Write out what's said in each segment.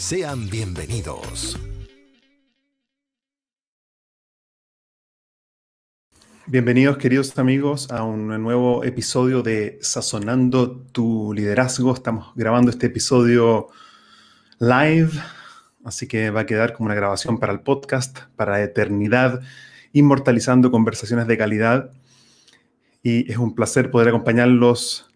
Sean bienvenidos. Bienvenidos queridos amigos a un nuevo episodio de Sazonando tu liderazgo. Estamos grabando este episodio live, así que va a quedar como una grabación para el podcast, para eternidad, inmortalizando conversaciones de calidad. Y es un placer poder acompañarlos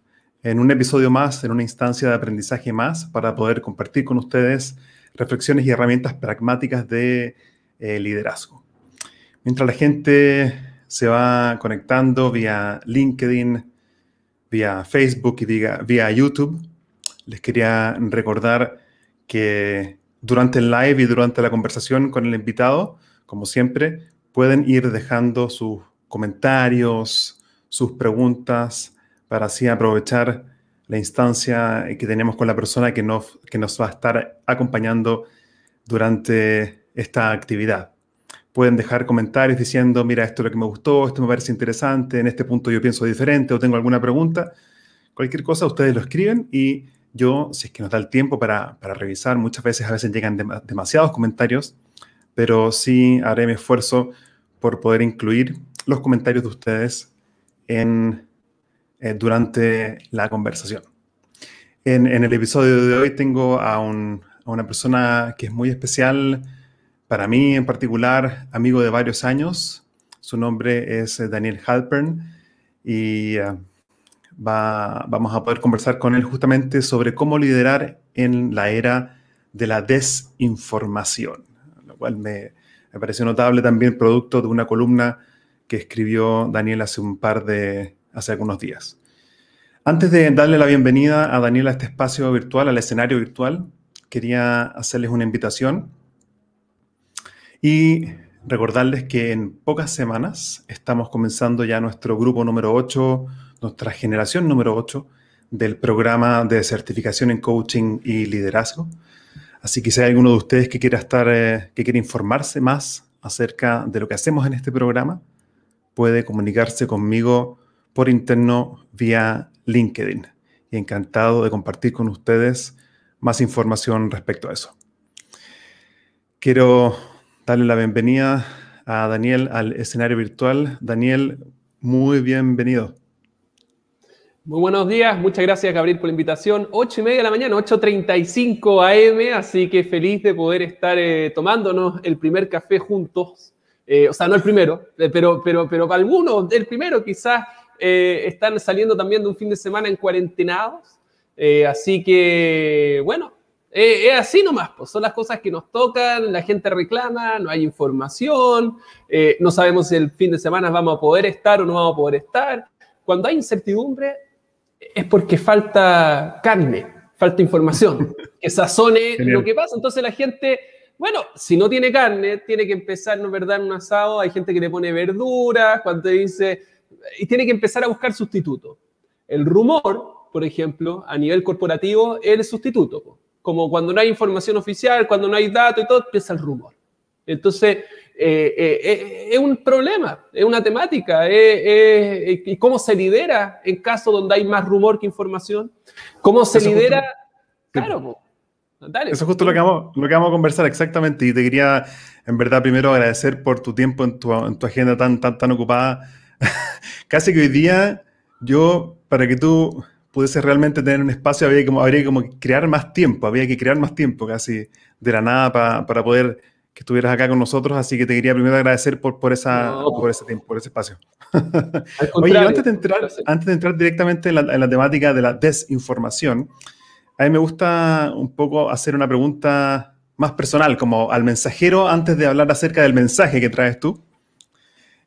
en un episodio más, en una instancia de aprendizaje más, para poder compartir con ustedes reflexiones y herramientas pragmáticas de eh, liderazgo. Mientras la gente se va conectando vía LinkedIn, vía Facebook y vía, vía YouTube, les quería recordar que durante el live y durante la conversación con el invitado, como siempre, pueden ir dejando sus comentarios, sus preguntas, para así aprovechar la instancia que tenemos con la persona que nos, va a estar acompañando durante esta actividad. Pueden dejar comentarios diciendo, mira, esto es lo que me gustó, esto me parece interesante, en este punto yo pienso diferente o tengo alguna pregunta. Cualquier cosa, ustedes lo escriben y yo, si es que nos da el tiempo para, para revisar, muchas veces a veces llegan demasiados comentarios, pero sí haré mi esfuerzo por poder incluir los comentarios de ustedes en eh, durante la conversación. En, el episodio de hoy tengo a, una persona que es muy especial para mí en particular, amigo de varios años. Su nombre es eh, Daniel Halpern y eh, vamos a poder conversar con él justamente sobre cómo liderar en la era de la desinformación, lo cual me, me pareció notable también producto de una columna que escribió Daniel hace un par de, hace algunos días. Antes de darle la bienvenida a Daniel a este espacio virtual, al escenario virtual, quería hacerles una invitación y recordarles que en pocas semanas estamos comenzando ya nuestro grupo número 8, nuestra generación número 8 del programa de certificación en coaching y liderazgo. Así que si hay alguno de ustedes que quiera estar, eh, que quiera informarse más acerca de lo que hacemos en este programa, puede comunicarse conmigo por interno vía LinkedIn. Y encantado de compartir con ustedes más información respecto a eso. Quiero darle la bienvenida a Daniel al escenario virtual. Daniel, muy bienvenido. Muy buenos días, muchas gracias Gabriel por la invitación. 8 y media de la mañana, 8.35 AM, así que feliz de poder estar eh, tomándonos el primer café juntos. Eh, o sea, no el primero, eh, pero, pero, pero para algunos, el primero quizás eh, están saliendo también de un fin de semana en cuarentenados. Eh, así que, bueno, eh, es así nomás, pues son las cosas que nos tocan, la gente reclama, no hay información, no sabemos si el fin de semana vamos a poder estar o no vamos a poder estar. Cuando hay incertidumbre es porque falta carne, falta información, que sazone lo que pasa. Entonces la gente, bueno, si no tiene carne, tiene que empezar, ¿no verdad?, en un asado. Hay gente que le pone verduras, cuando dice, y tiene que empezar a buscar sustitutos. El rumor, por ejemplo, a nivel corporativo, es el sustituto. Como cuando no hay información oficial, cuando no hay datos y todo, empieza el rumor. Entonces, eh, eh, eh, es un problema, es una temática. ¿Y cómo se lidera en caso donde hay más rumor que información? ¿Cómo se lidera? claro, Dale. Eso es justo lo que, vamos, lo que vamos a conversar exactamente. Y te quería, en verdad, primero agradecer por tu tiempo en tu, en tu agenda tan, tan, tan ocupada casi que hoy día yo, para que tú pudieses realmente tener un espacio, había como, habría como crear más tiempo, había que crear más tiempo casi de la nada para poder que estuvieras acá con nosotros, así que te quería primero agradecer por, por, esa, por ese tiempo, por ese espacio. Oye, antes de, entrar, antes de entrar directamente en la, en la, temática de la desinformación, a mí me gusta un poco hacer una pregunta más personal, como al mensajero, antes de hablar acerca del mensaje que traes tú.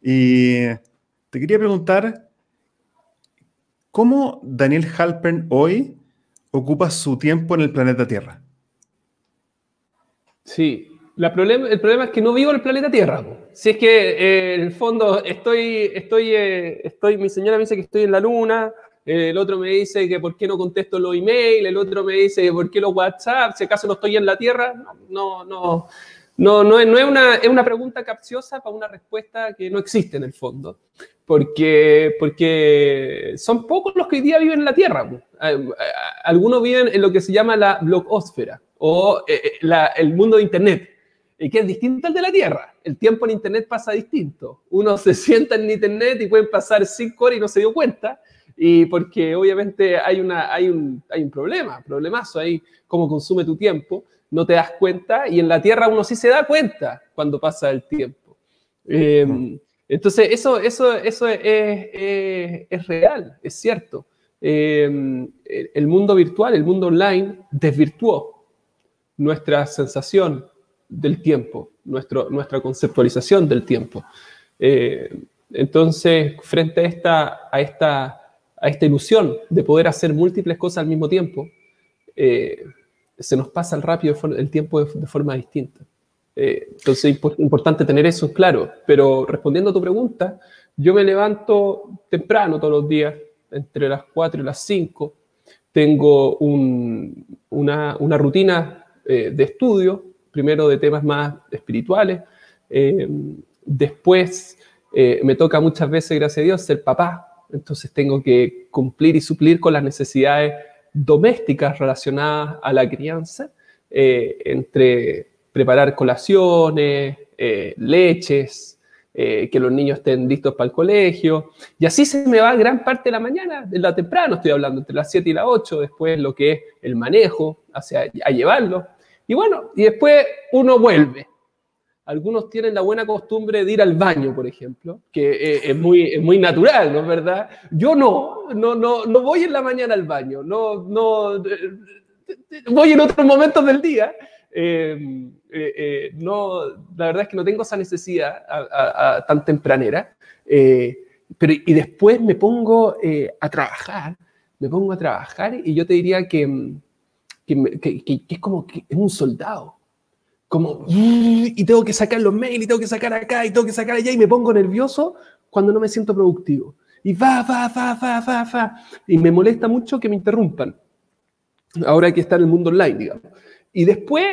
Y te quería preguntar, ¿cómo Daniel Halpern hoy ocupa su tiempo en el planeta Tierra? Sí, el problema es que no vivo en el planeta Tierra. Si es que eh, en el fondo estoy, estoy, eh, estoy, mi señora me dice que estoy en la luna, el otro me dice que por qué no contesto los emails, el otro me dice que por qué los WhatsApp, si acaso no estoy en la Tierra, no, no, no, no, no es, una, es una pregunta capciosa para una respuesta que no existe en el fondo. Porque, porque son pocos los que hoy día viven en la Tierra. Algunos viven en lo que se llama la blogosfera o eh, el mundo de Internet que es distinto al de la Tierra. El tiempo en Internet pasa distinto. Uno se sienta en Internet y pueden pasar cinco horas y no se dio cuenta, y porque obviamente hay, una, hay, un, hay un problema, problemazo ahí, cómo consume tu tiempo, no te das cuenta, y en la Tierra uno sí se da cuenta cuando pasa el tiempo. Em, entonces, eso, eso, eso es, es, real, es cierto. Em, el mundo virtual, el mundo online, desvirtuó nuestra sensación del tiempo, nuestro, nuestra conceptualización del tiempo. Eh, entonces, frente a esta, a, esta, a esta ilusión de poder hacer múltiples cosas al mismo tiempo, eh, se nos pasa el rápido el tiempo de, forma distinta. Eh, entonces, es importante tener eso claro. Pero respondiendo a tu pregunta, yo me levanto temprano todos los días, entre las 4 y las 5. Tengo una, una, rutina de estudio primero de temas más espirituales, eh, después eh, me toca muchas veces, gracias a Dios, ser papá, entonces tengo que cumplir y suplir con las necesidades domésticas relacionadas a la crianza, eh, entre preparar colaciones, leches, que los niños estén listos para el colegio. Y así se me va gran parte de la mañana, de la temprano estoy hablando, entre las 7 y las 8, después lo que es el manejo, hacia, a llevarlo. Y bueno, y después uno vuelve. Algunos tienen la buena costumbre de ir al baño, por ejemplo, que eh, es, muy, muy natural, ¿no es verdad? Yo no, no, no, no voy en la mañana al baño, no, no, eh, voy en otros momentos del día. Em, eh, no, la verdad es que no tengo esa necesidad tan tempranera, pero y después me pongo a trabajar, me pongo a trabajar y yo te diría que que, es como que es un soldado. Como, y tengo que sacar los mails, y tengo que sacar acá, y tengo que sacar allá, y me pongo nervioso cuando no me siento productivo. Y va, va, va, va, va, va. Y me molesta mucho que me interrumpan. Ahora hay que estar en el mundo online, digamos. Y después,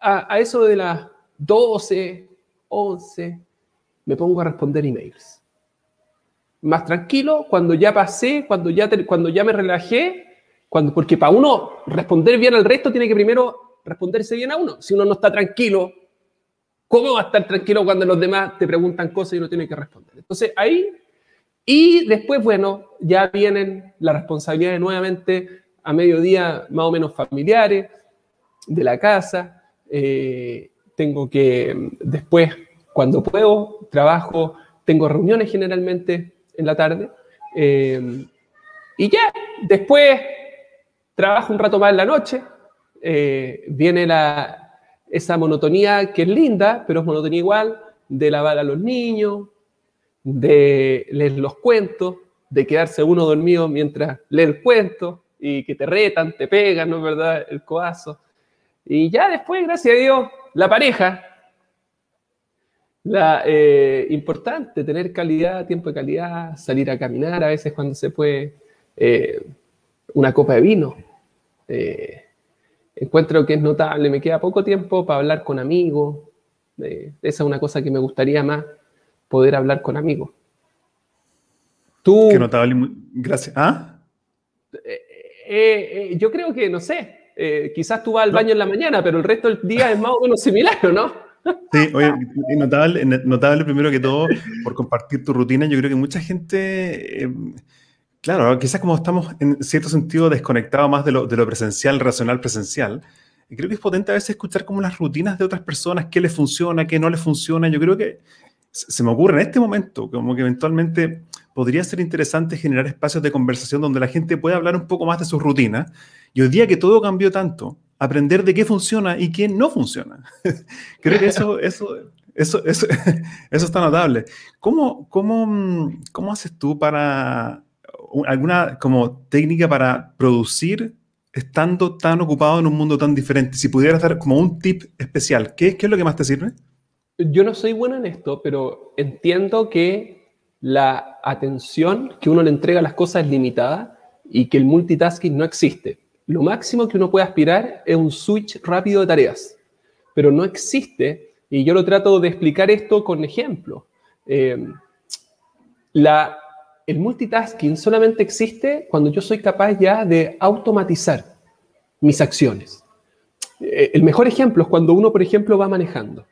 a, eso de las 12, 11, me pongo a responder emails. Más tranquilo, cuando ya pasé, cuando ya, cuando ya me relajé, cuando, porque para uno responder bien al resto tiene que primero responderse bien a uno. Si uno no está tranquilo, ¿cómo va a estar tranquilo cuando los demás te preguntan cosas y uno tiene que responder? Entonces ahí, y después, bueno, ya vienen las responsabilidades nuevamente a mediodía más o menos familiares de la casa. Eh, tengo que después, cuando puedo, trabajo, tengo reuniones generalmente en la tarde. Eh, y ya, después Trabajo un rato más en la noche, eh, viene la, esa monotonía que es linda, pero es monotonía igual, de lavar a los niños, de leer los cuentos, de quedarse uno dormido mientras lee el cuento y que te retan, te pegan, ¿no es verdad? El coazo. Y ya después, gracias a Dios, la pareja. La, eh, importante, tener calidad, tiempo de calidad, salir a caminar a veces cuando se puede, eh, una copa de vino, eh, encuentro que es notable, me queda poco tiempo para hablar con amigos. esa es una cosa que me gustaría más, poder hablar con amigos. Tú... Qué notable, gracias. ¿Ah? Yo creo que, no sé, quizás tú vas al baño en la mañana, pero el resto del día es más o menos similar, ¿no? Sí, oye, notable, notable primero que todo por compartir tu rutina. Yo creo que mucha gente Claro, quizás como estamos en cierto sentido desconectados más de lo, de lo presencial, racional, presencial, creo que es potente a veces escuchar como las rutinas de otras personas, qué les funciona, qué no les funciona. Yo creo que se me ocurre en este momento, como que eventualmente podría ser interesante generar espacios de conversación donde la gente pueda hablar un poco más de sus rutinas. Y hoy día que todo cambió tanto, aprender de qué funciona y qué no funciona. creo que eso, eso, eso, está notable. ¿Cómo, cómo, cómo haces tú para alguna como técnica para producir estando tan ocupado en un mundo tan diferente? Si pudieras dar como un tip especial, ¿qué, qué es lo que más te sirve? Yo no soy bueno en esto, pero entiendo que la atención que uno le entrega a las cosas es limitada y que el multitasking no existe. Lo máximo que uno puede aspirar es un switch rápido de tareas, pero no existe, y yo lo trato de explicar esto con ejemplo. Eh, el multitasking solamente existe cuando yo soy capaz ya de automatizar mis acciones. Eh, el mejor ejemplo es cuando uno, por ejemplo, va manejando.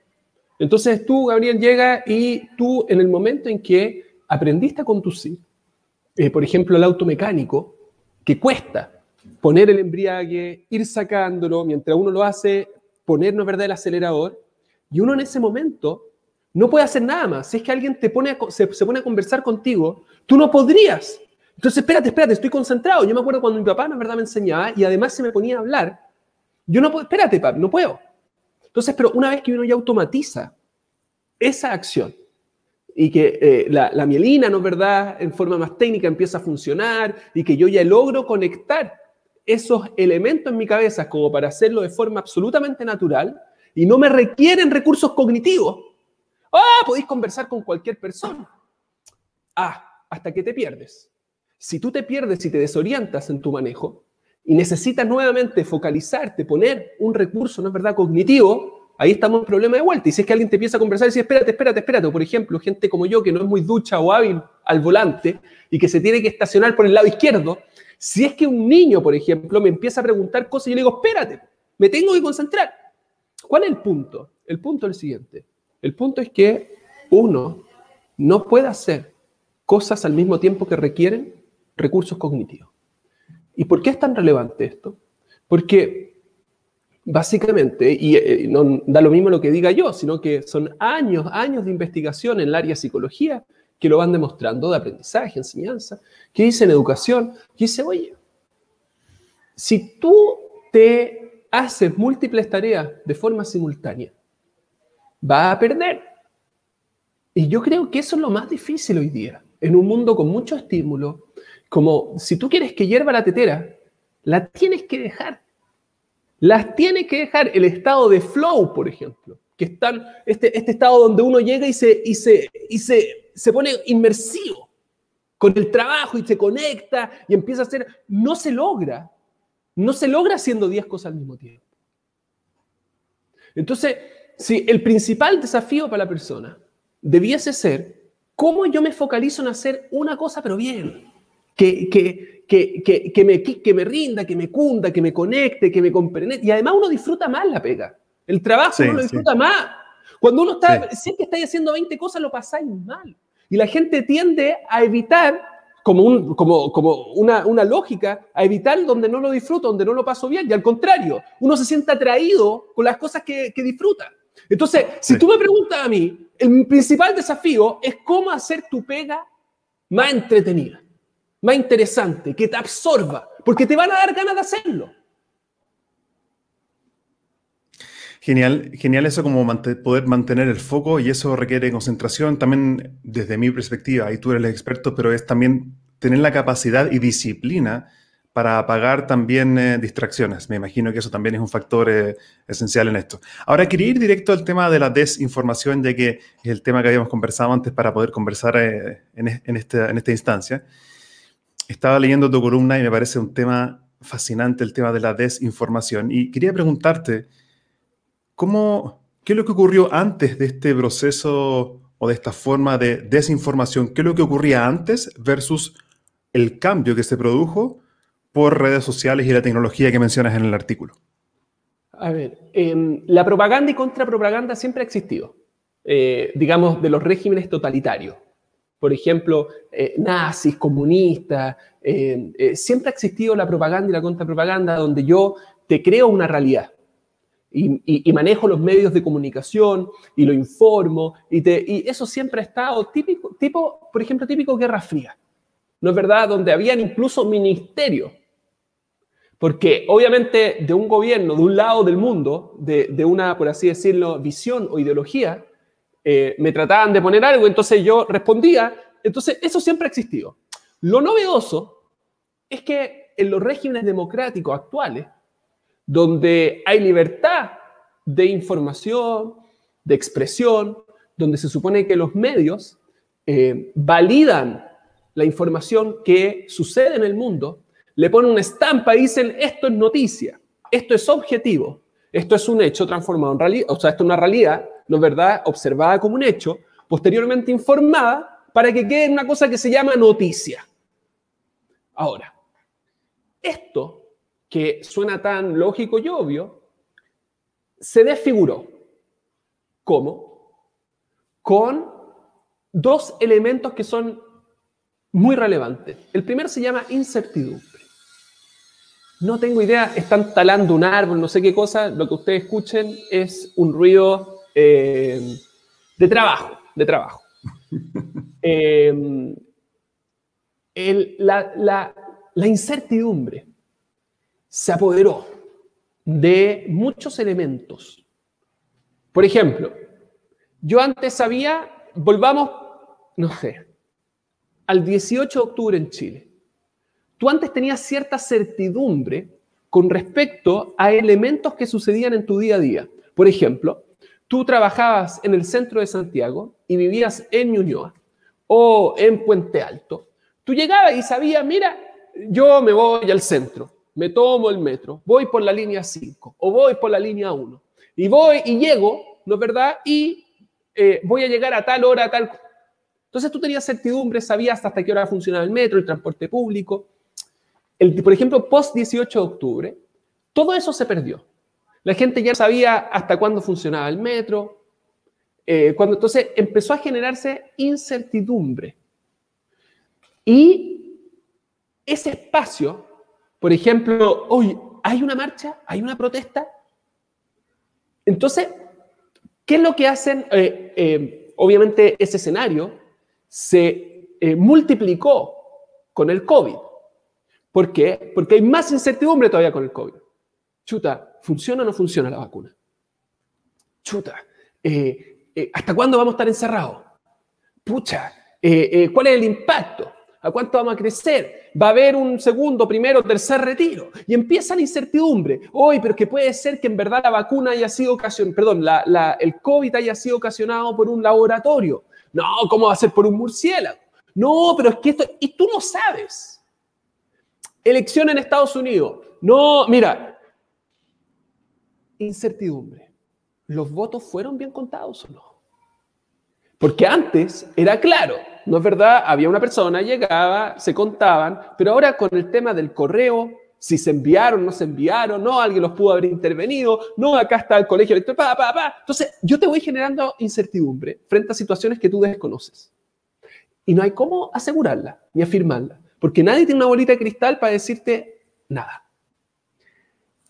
Entonces tú, Gabriel, llega y tú en el momento en que aprendiste a conducir, eh, por ejemplo, el auto mecánico, que cuesta poner el embriague, ir sacándolo, mientras uno lo hace, ponernos ¿verdad? el acelerador, y uno en ese momento no puede hacer nada más. Si es que alguien te pone se, se, pone a conversar contigo, tú no podrías. Entonces, espérate, espérate, estoy concentrado. Yo me acuerdo cuando mi papá, la verdad, me enseñaba y además se me ponía a hablar. Yo no puedo, espérate, papá, no puedo. Entonces, pero una vez que uno ya automatiza esa acción y que eh, la, la, mielina, ¿no es verdad?, en forma más técnica empieza a funcionar y que yo ya logro conectar esos elementos en mi cabeza como para hacerlo de forma absolutamente natural y no me requieren recursos cognitivos. Ah, podéis conversar con cualquier persona. Ah, hasta que te pierdes. Si tú te pierdes y te desorientas en tu manejo y necesitas nuevamente focalizarte, poner un recurso, ¿no es verdad?, cognitivo, ahí estamos en problema de vuelta. Y si es que alguien te empieza a conversar y dice, espérate, espérate, espérate, o por ejemplo, gente como yo que no es muy ducha o hábil al volante y que se tiene que estacionar por el lado izquierdo, si es que un niño, por ejemplo, me empieza a preguntar cosas y le digo, espérate, me tengo que concentrar. ¿Cuál es el punto? El punto es el siguiente. El punto es que uno no puede hacer cosas al mismo tiempo que requieren recursos cognitivos. ¿Y por qué es tan relevante esto? Porque básicamente, y eh, no da lo mismo lo que diga yo, sino que son años, años de investigación en el área de psicología que lo van demostrando, de aprendizaje, enseñanza, que dicen educación, que dice, oye, si tú te haces múltiples tareas de forma simultánea, va a perder. Y yo creo que eso es lo más difícil hoy día, en un mundo con mucho estímulo, como si tú quieres que hierva la tetera, la tienes que dejar. Las tienes que dejar el estado de flow, por ejemplo, que están, este, este estado donde uno llega y se, y se, y se, se pone inmersivo con el trabajo y se conecta y empieza a hacer, no se logra, no se logra haciendo 10 cosas al mismo tiempo. Entonces, si el principal desafío para la persona debiese ser cómo yo me focalizo en hacer una cosa pero bien, que, que, que, que, me, que me rinda, que me cunda, que me conecte, que me comprende. Y además uno disfruta más la pega. El trabajo sí, uno lo disfruta sí. más. Cuando uno está, sí. si es que estáis haciendo 20 cosas, lo pasáis mal. Y la gente tiende a evitar, como, un, como, como una, una, lógica, a evitar donde no lo disfruto, donde no lo paso bien. Y al contrario, uno se siente atraído con las cosas que, que disfruta. Entonces, si sí. tú me preguntas a mí, el principal desafío es cómo hacer tu pega más entretenida, más interesante, que te absorba, porque te van a dar ganas de hacerlo. Genial, genial eso como poder mantener el foco y eso requiere concentración también desde mi perspectiva, ahí tú eres el experto, pero es también tener la capacidad y disciplina para apagar también eh, distracciones. Me imagino que eso también es un factor eh, esencial en esto. Ahora, quería ir directo al tema de la desinformación, ya que es el tema que habíamos conversado antes para poder conversar eh, en, en, esta, en esta instancia. Estaba leyendo tu columna y me parece un tema fascinante el tema de la desinformación. Y quería preguntarte, ¿cómo, ¿qué es lo que ocurrió antes de este proceso o de esta forma de desinformación? ¿Qué es lo que ocurría antes versus el cambio que se produjo por redes sociales y la tecnología que mencionas en el artículo? A ver, eh, la propaganda y contrapropaganda siempre ha existido, eh, digamos, de los regímenes totalitarios. Por ejemplo, eh, nazis, comunistas, eh, siempre ha existido la propaganda y la contrapropaganda donde yo te creo una realidad. Y, manejo los medios de comunicación y lo informo y, eso siempre ha estado típico, tipo, por ejemplo, típico Guerra Fría, ¿no es verdad? Donde habían incluso ministerios. Porque obviamente de un gobierno, de un lado del mundo, de, de una, por así decirlo, visión o ideología, eh, me trataban de poner algo, entonces yo respondía. Entonces, eso siempre ha existido. Lo novedoso es que en los regímenes democráticos actuales, donde hay libertad de información, de expresión, donde se supone que los medios eh, validan la información que sucede en el mundo, le ponen una estampa y dicen, esto es noticia, esto es objetivo, esto es un hecho transformado en realidad, o sea, esto es una realidad, ¿no es verdad?, observada como un hecho, posteriormente informada para que quede una cosa que se llama noticia. Ahora, esto que suena tan lógico y obvio, se desfiguró. ¿Cómo? Con dos elementos que son muy relevantes. El primero se llama incertidumbre. No tengo idea, están talando un árbol, no sé qué cosa, lo que ustedes escuchen es un ruido eh, de trabajo, de trabajo. Eh, la incertidumbre se apoderó de muchos elementos. Por ejemplo, yo antes sabía, volvamos, no sé, al 18 de octubre en Chile. Tú antes tenías cierta certidumbre con respecto a elementos que sucedían en tu día a día. Por ejemplo, tú trabajabas en el centro de Santiago y vivías en Ñuñoa o en Puente Alto. Tú llegabas y sabías, mira, yo me voy al centro me tomo el metro, voy por la línea 5 o voy por la línea 1 y voy y llego, ¿no es verdad? Y eh, voy a llegar a tal hora, a tal... Entonces tú tenías certidumbre, sabías hasta qué hora funcionaba el metro, el transporte público. El, por ejemplo, post 18 de octubre, todo eso se perdió. La gente ya sabía hasta cuándo funcionaba el metro. Eh, cuando entonces empezó a generarse incertidumbre. Y ese espacio por ejemplo, hoy hay una marcha, hay una protesta. Entonces, ¿qué es lo que hacen? Eh, eh, obviamente ese escenario se eh, multiplicó con el COVID. ¿Por qué? Porque hay más incertidumbre todavía con el COVID. Chuta, ¿funciona o no funciona la vacuna? Chuta, ¿hasta cuándo vamos a estar encerrados? Pucha, ¿cuál es el impacto? ¿A cuánto vamos a crecer? Va a haber un segundo, primero, tercer retiro. Y empieza la incertidumbre. Hoy, pero que puede ser que en verdad la vacuna haya sido ocasionada, perdón, el COVID haya sido ocasionado por un laboratorio. No, ¿cómo va a ser por un murciélago? No, pero es que esto, y tú no sabes. Elección en Estados Unidos. No, mira, incertidumbre. ¿Los votos fueron bien contados o no? Porque antes era claro, ¿no es verdad? Había una persona, llegaba, se contaban, pero ahora con el tema del correo, si se enviaron, no se enviaron, no, alguien los pudo haber intervenido, no, acá está el colegio electoral, pa, pa, pa. Entonces, yo te voy generando incertidumbre frente a situaciones que tú desconoces. Y no hay cómo asegurarla ni afirmarla, porque nadie tiene una bolita de cristal para decirte nada.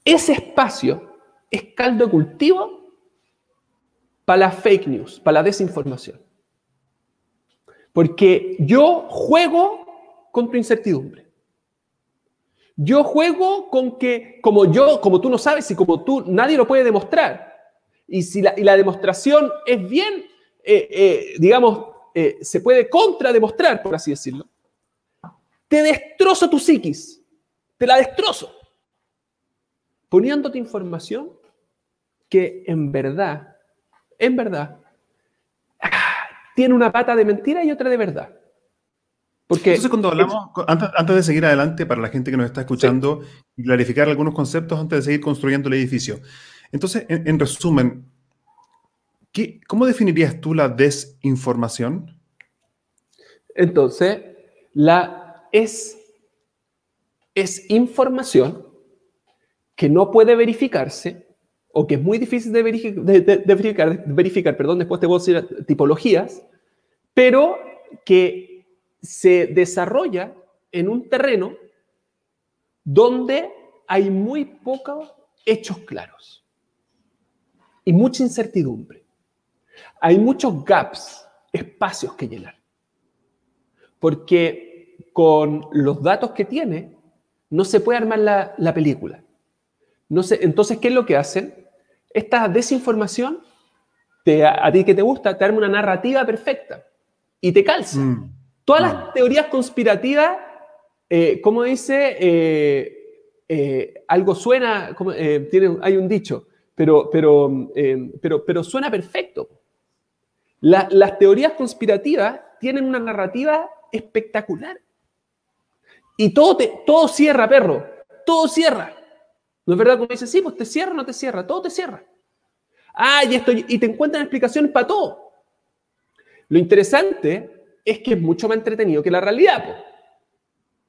Ese espacio es caldo de cultivo para la fake news, para la desinformación. Porque yo juego con tu incertidumbre. Yo juego con que, como yo, como tú no sabes y como tú, nadie lo puede demostrar. Y si la, demostración es bien, eh, eh, digamos, eh, se puede contrademostrar, por así decirlo, te destrozo tu psiquis, te la destrozo, poniéndote información que en verdad en verdad, tiene una pata de mentira y otra de verdad. Porque Entonces, cuando hablamos, antes, de seguir adelante, para la gente que nos está escuchando, y clarificar algunos conceptos antes de seguir construyendo el edificio. Entonces, en, resumen, ¿qué, ¿cómo definirías tú la desinformación? Entonces, la es, es información que no puede verificarse o que es muy difícil de, verificar, verificar, perdón, después te voy a decir tipologías, pero que se desarrolla en un terreno donde hay muy pocos hechos claros. y mucha incertidumbre. Hay muchos gaps, espacios que llenar. Porque con los datos que tiene, no se puede armar la, película. No sé, entonces, ¿qué es lo que hacen? Esta desinformación, te, a, ti que te gusta, te arma una narrativa perfecta y te calza. Mm. Todas las mm. teorías conspirativas, eh, como dice, eh, eh, algo suena, como, tiene, hay un dicho, pero, pero, pero, pero suena perfecto. las teorías conspirativas tienen una narrativa espectacular. Y todo, te, todo cierra, perro. Todo cierra. ¿No es verdad? Como dice, sí, pues te cierra o no te cierra. Todo te cierra. Ah, y, esto, y te encuentran explicaciones para todo. Lo interesante es que es mucho más entretenido que la realidad.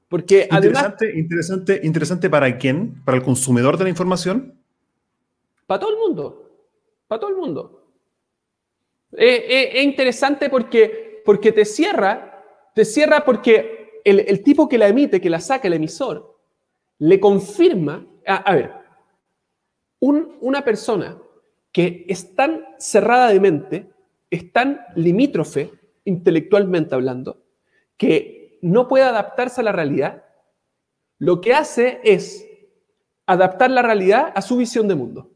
Porque además... Interesante, interesante para quién? ¿Para el consumidor de la información? Para todo el mundo. Para todo el mundo. Es, interesante porque, porque te cierra, te cierra porque el, tipo que la emite, que la saca el emisor, le confirma, a, ver, una persona que es tan cerrada de mente, es tan limítrofe intelectualmente hablando, que no puede adaptarse a la realidad, lo que hace es adaptar la realidad a su visión de mundo.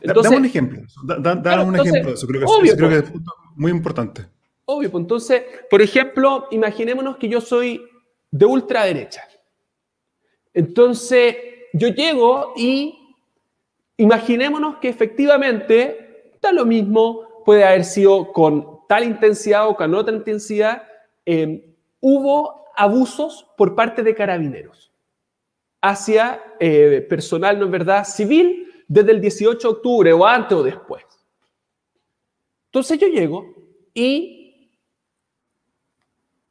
Entonces, Dame un ejemplo. Da, un ejemplo de eso. Creo que, es muy importante. Obvio, pues entonces, por ejemplo, imaginémonos que yo soy de ultraderecha. Entonces, yo llego y imaginémonos que efectivamente da lo mismo, puede haber sido con tal intensidad o con otra intensidad, em, hubo abusos por parte de carabineros hacia eh, personal, ¿no es verdad?, civil desde el 18 de octubre o antes o después. Entonces yo llego y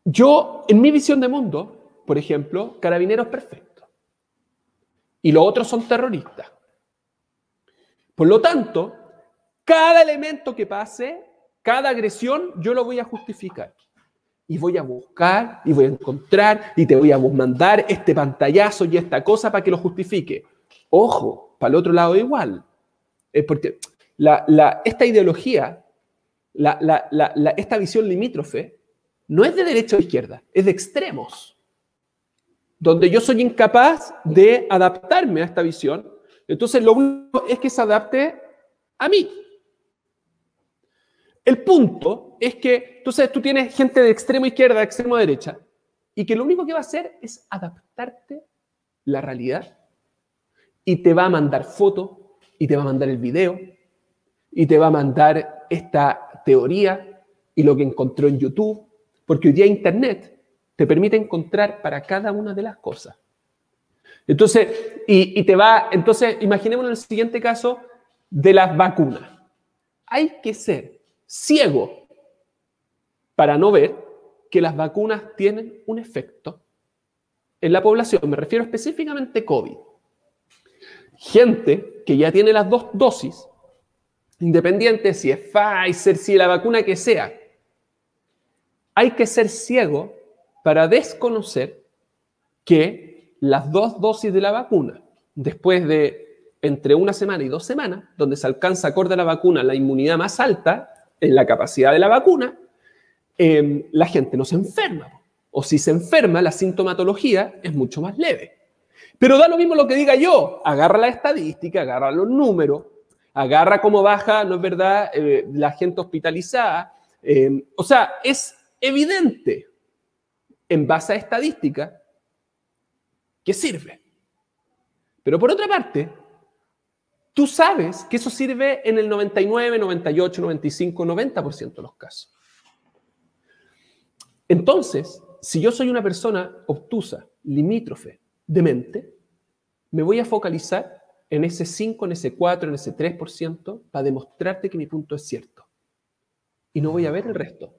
yo, en mi visión de mundo, por ejemplo, carabineros perfectos. Y los otros son terroristas. Por lo tanto, cada elemento que pase, cada agresión, yo lo voy a justificar. Y voy a buscar, y voy a encontrar, y te voy a mandar este pantallazo y esta cosa para que lo justifique. Ojo, para el otro lado igual. Porque esta ideología, esta visión limítrofe, no es de derecha o izquierda, es de extremos. Donde yo soy incapaz de adaptarme a esta visión, entonces lo único es que se adapte a mí. El punto es que, entonces tú tienes gente de extremo izquierda, de extremo derecha, y que lo único que va a hacer es adaptarte la realidad y te va a mandar foto, y te va a mandar el video, y te va a mandar esta teoría y lo que encontró en YouTube, porque hoy día Internet te permite encontrar para cada una de las cosas. Entonces, y, te va, entonces, imaginémonos el siguiente caso de las vacunas. Hay que ser ciego para no ver que las vacunas tienen un efecto en la población. Me refiero específicamente a COVID gente que ya tiene las dos dosis, independiente si es Pfizer, si es la vacuna que sea, hay que ser ciego para desconocer que las dos dosis de la vacuna, después de entre una semana y dos semanas, donde se alcanza acorde a la vacuna la inmunidad más alta en la capacidad de la vacuna, em, la gente no se enferma. O si se enferma, la sintomatología es mucho más leve. Pero da lo mismo lo que diga yo. Agarra la estadística, agarra los números, agarra cómo baja, ¿no es verdad?, eh, la gente hospitalizada. Eh, o sea, es evidente en base a estadística que sirve. Pero por otra parte, tú sabes que eso sirve en el 99, 98, 95, 90% de los casos. Entonces, si yo soy una persona obtusa, limítrofe, demente, me voy a focalizar en ese 5, en ese 4, en ese 3% para demostrarte que mi punto es cierto. Y no voy a ver el resto.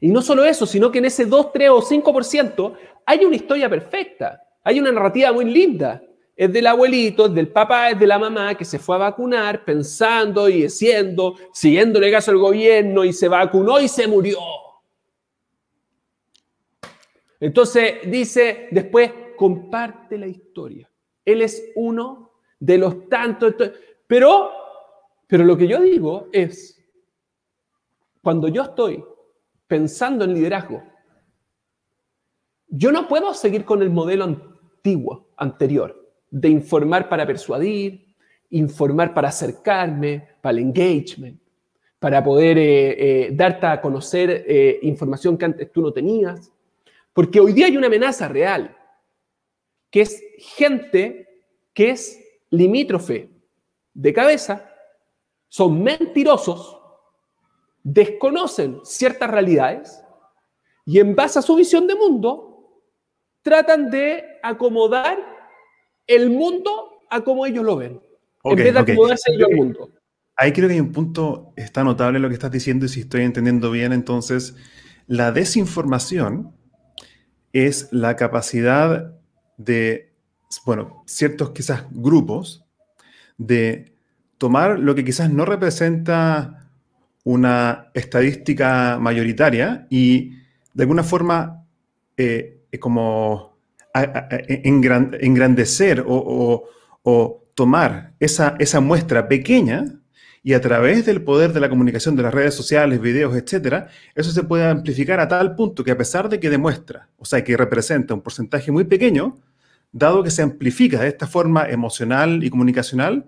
Y no solo eso, sino que en ese 2, 3 o 5% hay una historia perfecta, hay una narrativa muy linda. Es del abuelito, es del papá, es de la mamá que se fue a vacunar pensando y diciendo, siguiéndole caso al gobierno y se vacunó y se murió. Entonces dice después, comparte la historia. Él es uno de los tantos. Pero Pero lo que yo digo es, cuando yo estoy pensando en liderazgo, yo no puedo seguir con el modelo antiguo, anterior, de informar para persuadir, informar para acercarme, para el engagement, para poder eh, eh, darte a conocer eh, información que antes tú no tenías. Porque hoy día hay una amenaza real, que es gente que es limítrofe de cabeza, son mentirosos, desconocen ciertas realidades y en base a su visión de mundo tratan de acomodar el mundo a como ellos lo ven, en vez de acomodarse ellos al mundo. Ahí creo que hay un punto, está notable lo que estás diciendo y si estoy entendiendo bien, entonces la desinformación es la capacidad de, bueno, ciertos quizás grupos de tomar lo que quizás no representa una estadística mayoritaria y de alguna forma eh, como engrandecer o, tomar esa, esa muestra pequeña y a través del poder de la comunicación de las redes sociales, videos, etcétera, eso se puede amplificar a tal punto que a pesar de que demuestra, o sea, que representa un porcentaje muy pequeño, dado que se amplifica de esta forma emocional y comunicacional,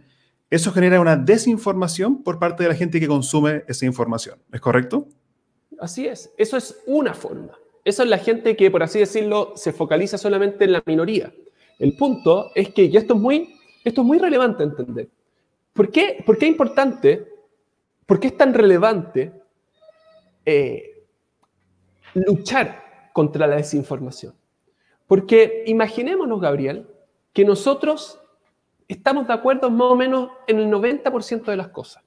eso genera una desinformación por parte de la gente que consume esa información. ¿Es correcto? Así es. Eso es una forma. Eso es la gente que, por así decirlo, se focaliza solamente en la minoría. El punto es que, y esto es muy, esto es muy relevante entender, ¿por qué, por qué es importante, por qué es tan relevante eh, luchar contra la desinformación? Porque imaginémonos, Gabriel, que nosotros estamos de acuerdo más o menos en el 90% de las cosas.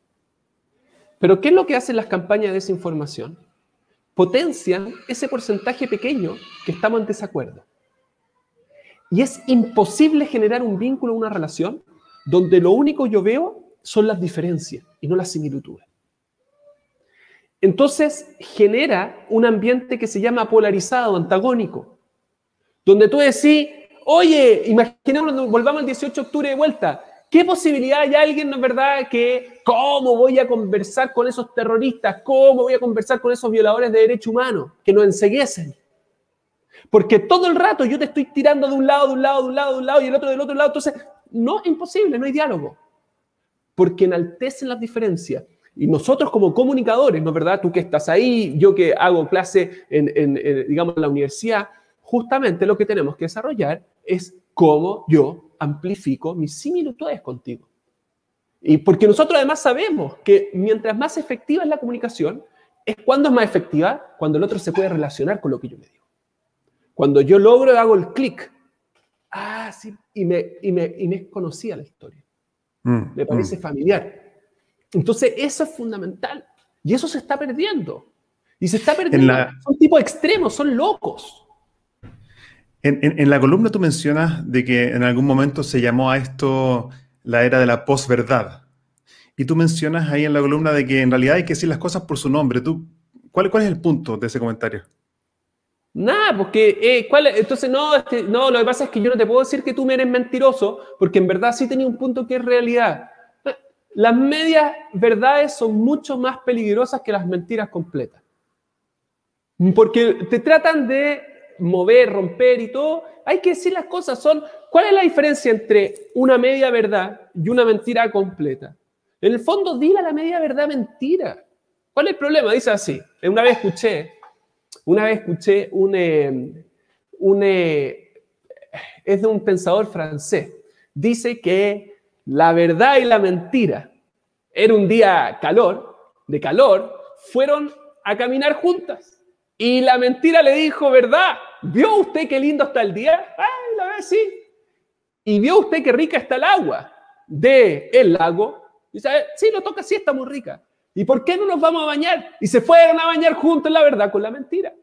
Pero ¿qué es lo que hacen las campañas de desinformación? potencian ese porcentaje pequeño que estamos en desacuerdo. Y es imposible generar un vínculo, una relación, donde lo único yo veo son las diferencias y no las similitudes. Entonces genera un ambiente que se llama polarizado, antagónico, donde tú decís, oye, imaginemos, volvamos el 18 de octubre de vuelta, ¿Qué posibilidad hay alguien, no es verdad, que cómo voy a conversar con esos terroristas? ¿Cómo voy a conversar con esos violadores de derechos humanos que nos enseguiesen? Porque todo el rato yo te estoy tirando de un lado, de un lado, de un lado, de un lado y el otro del otro lado. Entonces, no, es imposible, no hay diálogo. Porque enaltecen las diferencias. Y nosotros como comunicadores, ¿no es verdad? Tú que estás ahí, yo que hago clase en, en, digamos, en la universidad, justamente lo que tenemos que desarrollar es cómo yo amplifico mis similitudes contigo. Y porque nosotros además sabemos que mientras más efectiva es la comunicación, es cuando es más efectiva, cuando el otro se puede relacionar con lo que yo le digo. Cuando yo logro, hago el clic. Ah, sí, y me, y me, y me conocía la historia. Mm, me parece mm. familiar. Entonces, eso es fundamental. Y eso se está perdiendo. Y se está perdiendo. Son tipos extremos, son locos. En, la columna tú mencionas de que en algún momento se llamó a esto la era de la posverdad. Y tú mencionas ahí en la columna de que en realidad hay que decir las cosas por su nombre. ¿Tú, cuál, cuál es el punto de ese comentario? Nada, porque, eh, ¿cuál, entonces no, no, lo que pasa es que yo no te puedo decir que tú me eres mentiroso, porque en verdad sí tenía un punto que es realidad. Las medias verdades son mucho más peligrosas que las mentiras completas. Porque te tratan de mover, romper y todo, hay que decir las cosas. Son, ¿Cuál es la diferencia entre una media verdad y una mentira completa? En el fondo, dile la media verdad mentira. ¿Cuál es el problema? Dice así. Una vez escuché, una vez escuché un, eh, un eh, es de un pensador francés. Dice que la verdad y la mentira, era un día calor, de calor, fueron a caminar juntas. Y la mentira le dijo, ¿verdad? ¿Vio usted qué lindo está el día? Ay, la vez sí. ¿Y vio usted qué rica está el agua del el lago? Y dice, eh, sí, lo toca, sí, está muy rica. ¿Y por qué no nos vamos a bañar? Y se fueron a bañar juntos, la verdad, con la mentira.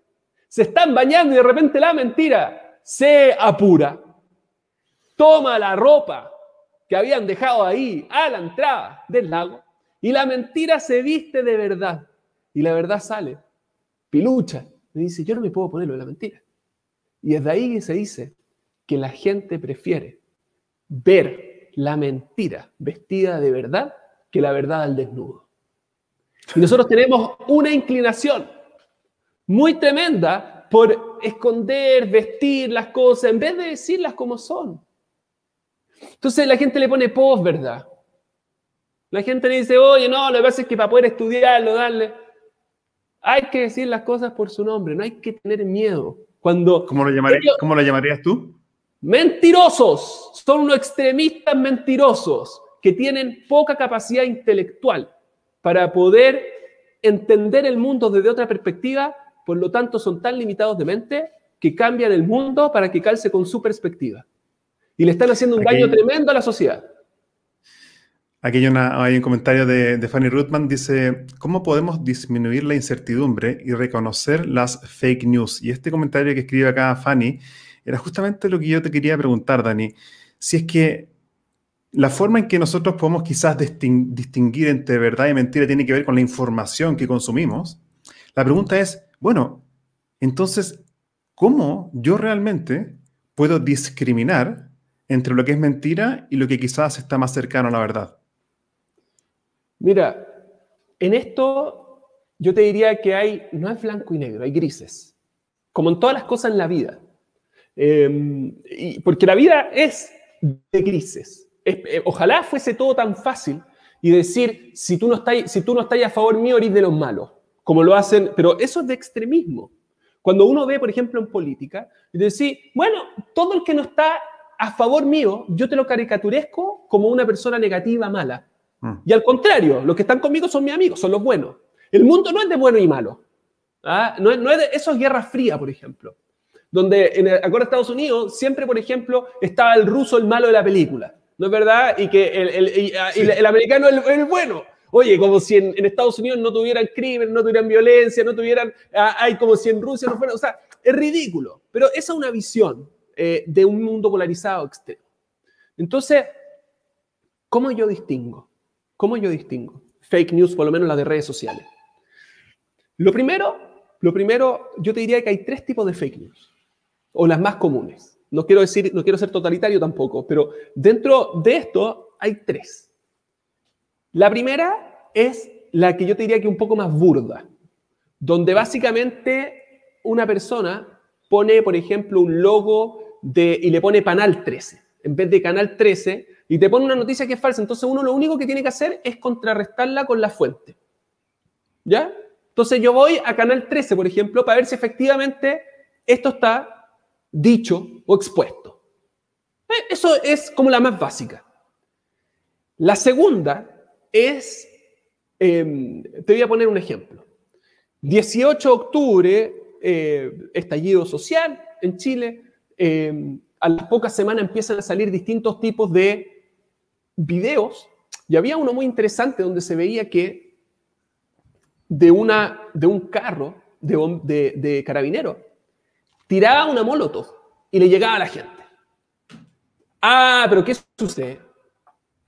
Se están bañando y de repente la mentira se apura, toma la ropa que habían dejado ahí a la entrada del lago y la mentira se viste de verdad y la verdad sale pilucha, me dice, yo no me puedo poner lo de la mentira. Y es de ahí se dice que la gente prefiere ver la mentira vestida de verdad que la verdad al desnudo. Y nosotros tenemos una inclinación muy tremenda por esconder, vestir las cosas, en vez de decirlas como son. Entonces la gente le pone post, ¿verdad? La gente le dice, oye, no, lo que pasa es que para poder estudiarlo, darle. Hay que decir las cosas por su nombre, no hay que tener miedo. Cuando ¿Cómo, lo llamarías, ¿Cómo lo llamarías tú? Mentirosos, son unos extremistas mentirosos que tienen poca capacidad intelectual para poder entender el mundo desde otra perspectiva, por lo tanto son tan limitados de mente que cambian el mundo para que calce con su perspectiva. Y le están haciendo un daño tremendo a la sociedad. Aquí hay, un comentario de, Fanny Ruthman, dice, ¿cómo podemos disminuir la incertidumbre y reconocer las fake news? Y este comentario que escribe acá Fanny era justamente lo que yo te quería preguntar, Dani. Si es que la forma en que nosotros podemos quizás distinguir entre verdad y mentira tiene que ver con la información que consumimos. La pregunta es, bueno, entonces, ¿cómo yo realmente puedo discriminar entre lo que es mentira y lo que quizás está más cercano a la verdad? Mira, en esto yo te diría que hay, no es blanco y negro, hay grises, como en todas las cosas en la vida. Em, porque la vida es de grises. Eh, ojalá fuese todo tan fácil y decir, si tú no estás, si tú no estás a favor mío, eres de los malos, como lo hacen, pero eso es de extremismo. Cuando uno ve, por ejemplo, en política, y decir, bueno, todo el que no está a favor mío, yo te lo caricaturesco como una persona negativa, mala. Mm. Y al contrario, los que están conmigo son mis amigos, son los buenos. El mundo no es de bueno y malo. ¿ah? No, es, no es de, eso es guerra fría, por ejemplo. Donde en el acuerdo de Estados Unidos siempre, por ejemplo, estaba el ruso el malo de la película. ¿No es verdad? Y que el, el, ah, el americano es el, bueno. Oye, como si en, en, Estados Unidos no tuvieran crimen, no tuvieran violencia, no tuvieran... Ah, hay como si en Rusia no fuera... O sea, es ridículo. Pero esa es una visión eh, de un mundo polarizado externo. Entonces, ¿cómo yo distingo? ¿Cómo yo distingo? Fake news, por lo menos las de redes sociales. Lo primero, lo primero, yo te diría que hay tres tipos de fake news, o las más comunes. No quiero decir, no quiero ser totalitario tampoco, pero dentro de esto hay tres. La primera es la que yo te diría que un poco más burda, donde básicamente una persona pone, por ejemplo, un logo de, y le pone Panal 13, en vez de Canal 13, y te pone una noticia que es falsa. Entonces uno lo único que tiene que hacer es contrarrestarla con la fuente. ¿Ya? Entonces yo voy a Canal 13, por ejemplo, para ver si efectivamente esto está dicho o expuesto. Eh, eso es como la más básica. La segunda es, em, te voy a poner un ejemplo. 18 de octubre, eh, estallido social en Chile. Em, a las pocas semanas empiezan a salir distintos tipos de videos y había uno muy interesante donde se veía que de, una, de un carro de, de, de carabinero tiraba una molotov y le llegaba a la gente. Ah, pero ¿qué sucede?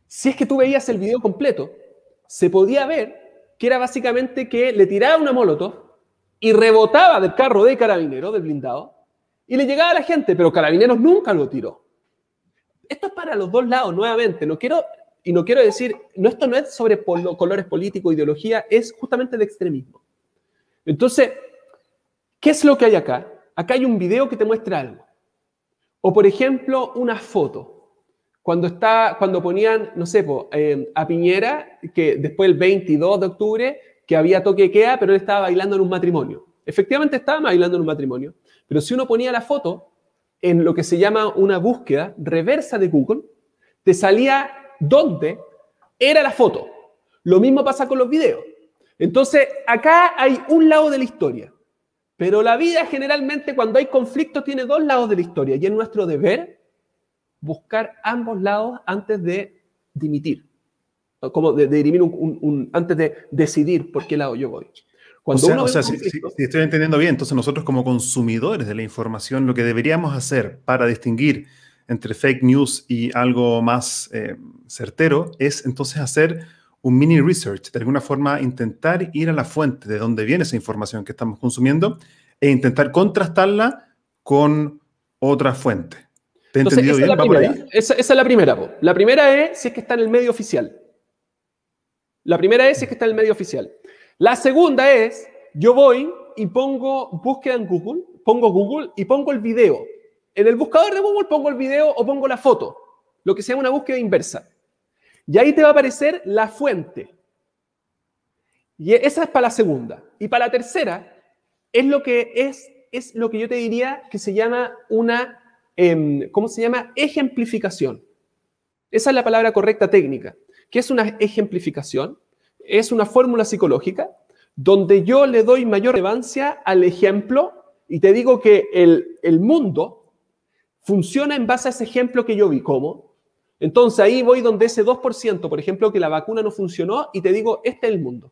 Si es que tú veías el video completo, se podía ver que era básicamente que le tiraba una molotov y rebotaba del carro de carabinero, del blindado, y le llegaba a la gente, pero carabineros nunca lo tiró esto es para los dos lados, nuevamente. No quiero, y no quiero decir, no, esto no es sobre colores políticos, ideología, es justamente de extremismo. Entonces, ¿qué es lo que hay acá? Acá hay un video que te muestra algo. O, por ejemplo, una foto. Cuando, está, cuando ponían, no sé, eh, a Piñera, que después el 22 de octubre, que había toque de queda, pero él estaba bailando en un matrimonio. Efectivamente estaba bailando en un matrimonio. Pero si uno ponía la foto, en lo que se llama una búsqueda reversa de Google, te salía dónde era la foto. Lo mismo pasa con los videos. Entonces, acá hay un lado de la historia, pero la vida generalmente cuando hay conflictos tiene dos lados de la historia y es nuestro deber buscar ambos lados antes de dimitir, como de, dirimir un, antes de decidir por qué lado yo voy o sea, si, estoy entendiendo bien, entonces nosotros como consumidores de la información, lo que deberíamos hacer para distinguir entre fake news y algo más eh, certero es entonces hacer un mini research, de alguna forma intentar ir a la fuente de dónde viene esa información que estamos consumiendo e intentar contrastarla con otra fuente. ¿Te he entendido bien? Esa, esa, es la primera. La primera es si es que está en el medio oficial. La primera es, es que está en el medio oficial. La segunda es, yo voy y pongo búsqueda en Google, pongo Google y pongo el video. En el buscador de Google pongo el video o pongo la foto, lo que sea una búsqueda inversa. Y ahí te va a aparecer la fuente. Y esa es para la segunda. Y para la tercera, es lo que es, es lo que yo te diría que se llama una, em, ¿cómo se llama? Ejemplificación. Esa es la palabra correcta técnica. ¿Qué es una ejemplificación? Es una fórmula psicológica donde yo le doy mayor relevancia al ejemplo y te digo que el, el mundo funciona en base a ese ejemplo que yo vi. ¿Cómo? Entonces ahí voy donde ese 2%, por ejemplo, que la vacuna no funcionó y te digo, este es el mundo.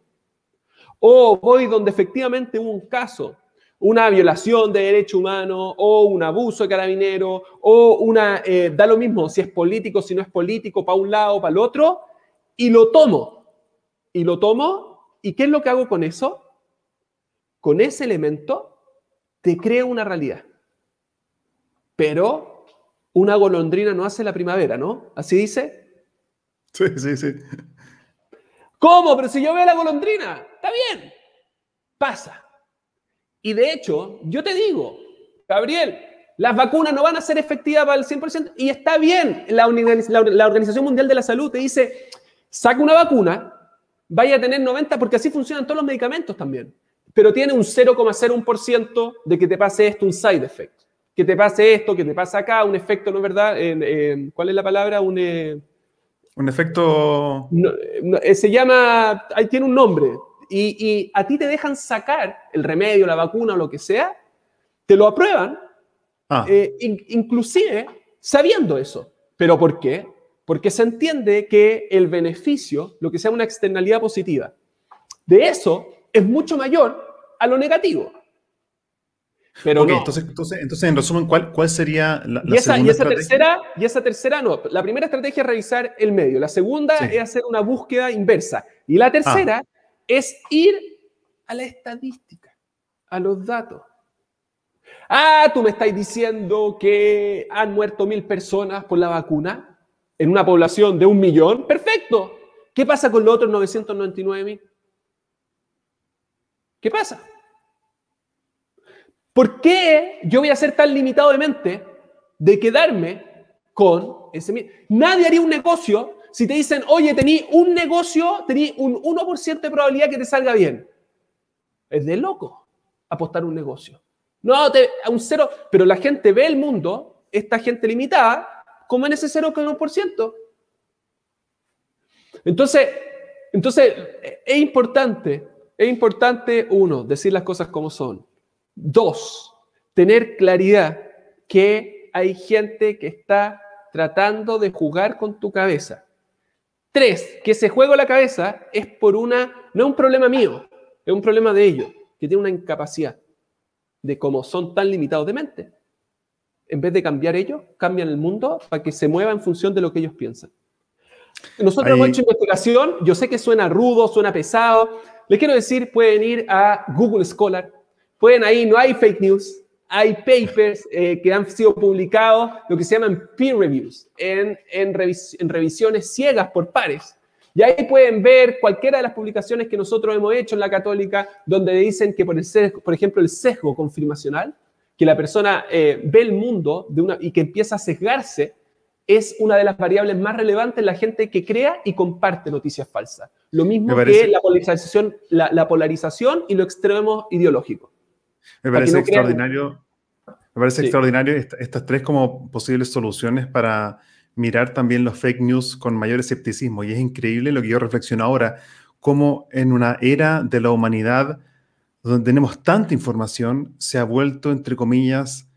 O voy donde efectivamente hubo un caso, una violación de derecho humano o un abuso de carabinero o una, eh, da lo mismo si es político, si no es político, para un lado, para el otro, y lo tomo. Y lo tomo, ¿y qué es lo que hago con eso? Con ese elemento te creo una realidad. Pero una golondrina no hace la primavera, ¿no? ¿Así dice? Sí, sí, sí. ¿Cómo? Pero si yo veo la golondrina, está bien, pasa. Y de hecho, yo te digo, Gabriel, las vacunas no van a ser efectivas para el 100% y está bien. La, la, Organización Mundial de la Salud te dice, saca una vacuna, vaya a tener 90, porque así funcionan todos los medicamentos también. Pero tiene un 0,01% de que te pase esto, un side effect. Que te pase esto, que te pase acá, un efecto, ¿no es verdad? ¿Cuál es la palabra? Un... Eh, un efecto... Eh, se llama, ahí tiene un nombre, y, a ti te dejan sacar el remedio, la vacuna o lo que sea, te lo aprueban, ah. eh, inclusive sabiendo eso. ¿Pero por qué? Porque se entiende que el beneficio, lo que sea una externalidad positiva, de eso es mucho mayor a lo negativo. Pero entonces, entonces, en resumen, ¿cuál, cuál sería la, y esa, y esa tercera, y esa tercera no. La primera estrategia es revisar el medio. La segunda es hacer una búsqueda inversa. Y la tercera ah. es ir a la estadística, a los datos. Ah, tú me estás diciendo que han muerto mil personas por la vacuna en una población de un millón. Perfecto. ¿Qué pasa con los otros 999 mil? ¿Qué pasa? ¿Por qué yo voy a ser tan limitado de mente de quedarme con ese... Nadie haría un negocio si te dicen, oye, tení un negocio, tení un 1% de probabilidad que te salga bien. Es de loco apostar un negocio. No, te, a un cero, pero la gente ve el mundo, esta gente limitada, como en ese 0,1%. Entonces, entonces, es importante, es importante, uno, decir las cosas como son. Dos, tener claridad que hay gente que está tratando de jugar con tu cabeza. Tres, que ese juego la cabeza es por una, no es un problema mío, es un problema de ellos, que tienen una incapacidad de cómo son tan limitados de mente. En vez de cambiar ellos, cambian el mundo para que se mueva en función de lo que ellos piensan. Nosotros hemos hecho investigación, yo sé que suena rudo, suena pesado. Les quiero decir, pueden ir a Google Scholar, pueden ahí, no hay fake news, hay papers eh, que han sido publicados, lo que se llaman peer reviews, en, en, revisiones ciegas por pares. Y ahí pueden ver cualquiera de las publicaciones que nosotros hemos hecho en la católica, donde dicen que, por, el por ejemplo, el sesgo confirmacional, que la persona eh, ve el mundo de una, y que empieza a sesgarse, es una de las variables más relevantes en la gente que crea y comparte noticias falsas. Lo mismo que la polarización, la, la polarización y lo extremo ideológico. Me parece extraordinario. Me parece extraordinario estas tres como posibles soluciones para mirar también los fake news con mayor escepticismo. Y es increíble lo que yo reflexiono ahora, cómo en una era de la humanidad donde tenemos tanta información, se ha vuelto, entre comillas,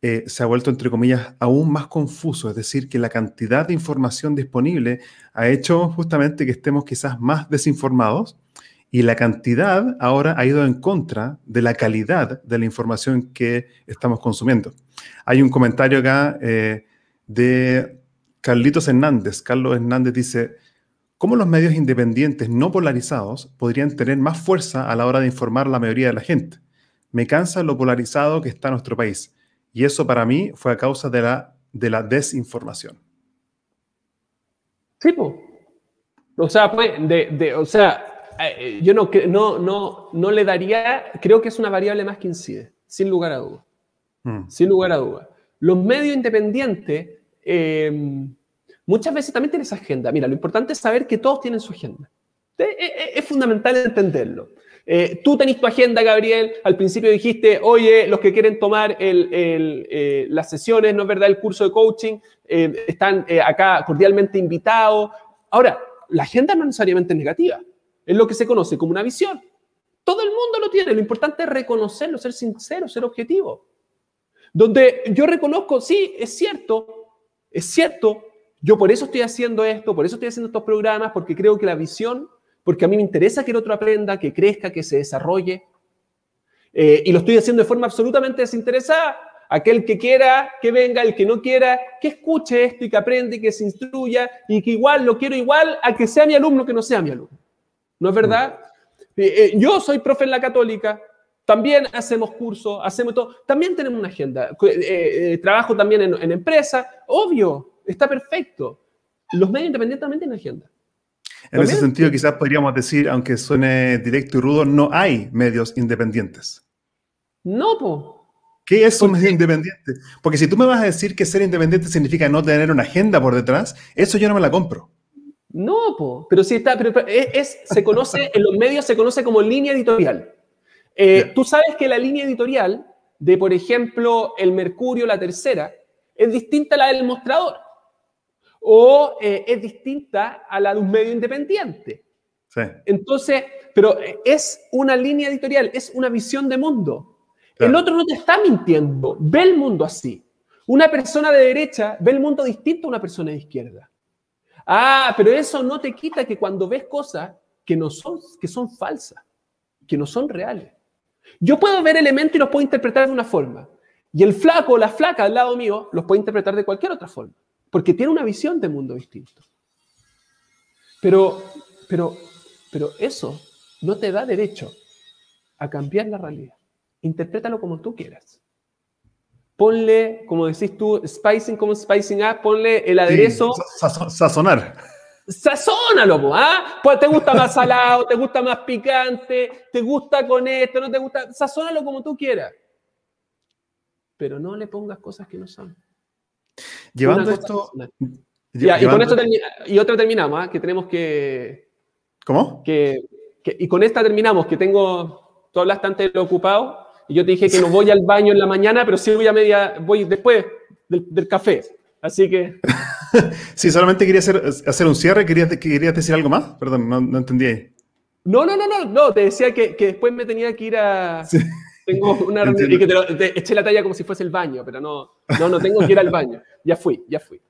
eh, se ha vuelto, entre comillas, aún más confuso. Es decir, que la cantidad de información disponible ha hecho justamente que estemos quizás más desinformados y la cantidad ahora ha ido en contra de la calidad de la información que estamos consumiendo. Hay un comentario acá eh, de Carlitos Hernández. Carlos Hernández dice, ¿cómo los medios independientes no polarizados podrían tener más fuerza a la hora de informar a la mayoría de la gente? Me cansa lo polarizado que está nuestro país. Y eso para mí fue a causa de la, de la desinformación. Sí, O sea, pues, de, o sea, eh, yo no, no, no, no le daría, creo que es una variable más que incide, sin lugar a duda. Mm. Sin lugar a duda. Los medios independientes eh, muchas veces también tienen esa agenda. Mira, lo importante es saber que todos tienen su agenda. Es, fundamental entenderlo. Eh, tú tenés tu agenda, Gabriel. Al principio dijiste, oye, los que quieren tomar las sesiones, ¿no es verdad? El curso de coaching, están acá cordialmente invitados. Ahora, la agenda no necesariamente es negativa, es lo que se conoce como una visión. Todo el mundo lo tiene, lo importante es reconocerlo, ser sincero, ser objetivo. Donde yo reconozco, sí, es cierto, es cierto, yo por eso estoy haciendo esto, por eso estoy haciendo estos programas, porque creo que la visión, porque a mí me interesa que el otro aprenda, que crezca, que se desarrolle, eh, y lo estoy haciendo de forma absolutamente desinteresada, Aquel que quiera, que venga, el que no quiera, que escuche esto y que aprenda y que se instruya y que igual lo quiero igual a que sea mi alumno que no sea mi alumno. ¿No es verdad? Eh, eh, yo soy profe en la católica, también hacemos cursos, hacemos todo, también tenemos una agenda. Eh, trabajo también en, en empresa, obvio, está perfecto. Los medios independientes también tienen agenda. En ese sentido, quizás podríamos decir, aunque suene directo y rudo, no hay medios independientes. No, po. ¿Qué es un medio independiente? Porque si tú me vas a decir que ser independiente significa no tener una agenda por detrás, eso yo no me la compro. No, po, pero sí está, pero, es, se conoce, en los medios se conoce como línea editorial. Eh, tú sabes que la línea editorial de, por ejemplo, el Mercurio, la tercera, es distinta a la del mostrador. O eh, es distinta a la de un medio independiente. Sí. Entonces, pero es una línea editorial, es una visión de mundo. El otro no te está mintiendo, ve el mundo así. Una persona de derecha ve el mundo distinto a una persona de izquierda. Ah, pero eso no te quita que cuando ves cosas que no son, que son falsas, que no son reales. Yo puedo ver elementos y los puedo interpretar de una forma. Y el flaco o la flaca al lado mío los puede interpretar de cualquier otra forma. Porque tiene una visión de mundo distinto. Pero, pero, pero eso no te da derecho a cambiar la realidad interprétalo como tú quieras. Ponle, como decís tú, spicing como spicing up, ponle el aderezo. sazonar. Sazónalo, ¿ah? Pues te gusta más salado, te gusta más picante, te gusta con esto, no te gusta. Sazónalo como tú quieras. Pero no le pongas cosas que no son. Llevando esto. y, con esto y otra terminamos, ¿ah? que tenemos que. ¿Cómo? Que, y con esta terminamos, que tengo. Tú hablaste antes de lo ocupado. Y yo te dije que no voy al baño en la mañana, pero sí voy a media, voy después del, café. Así que. sí, solamente quería hacer, hacer un cierre. ¿Querías, ¿Querías decir algo más? Perdón, no, no entendí ahí. No, no, no, no, no. Te decía que, que después me tenía que ir a. Tengo una y que te, eché la talla como si fuese el baño, pero no, no, no tengo que ir al baño. Ya fui, ya fui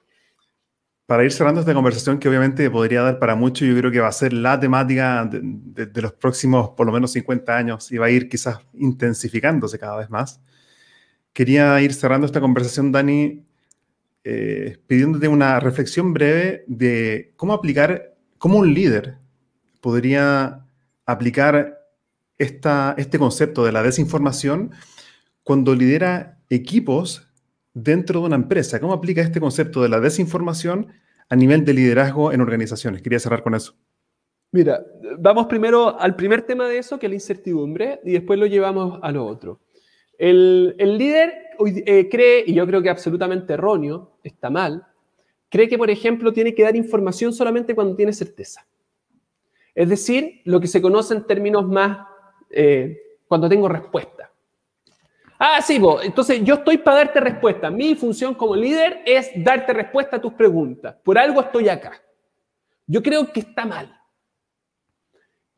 para ir cerrando esta conversación, que obviamente podría dar para mucho, yo creo que va a ser la temática de, los próximos por lo menos 50 años y va a ir quizás intensificándose cada vez más. Quería ir cerrando esta conversación, Dani, eh, pidiéndote una reflexión breve de cómo aplicar, cómo un líder podría aplicar esta, este concepto de la desinformación cuando lidera equipos dentro de una empresa. ¿Cómo aplica este concepto de la desinformación a nivel de liderazgo en organizaciones? Quería cerrar con eso. Mira, vamos primero al primer tema de eso, que es la incertidumbre, y después lo llevamos a lo otro. El, líder eh, cree, y yo creo que absolutamente erróneo, está mal, cree que, por ejemplo, tiene que dar información solamente cuando tiene certeza. Es decir, lo que se conoce en términos más, eh, cuando tengo respuesta. Ah, sí. Entonces yo estoy para darte respuesta. Mi función como líder es darte respuesta a tus preguntas. Por algo estoy acá. Yo creo que está mal.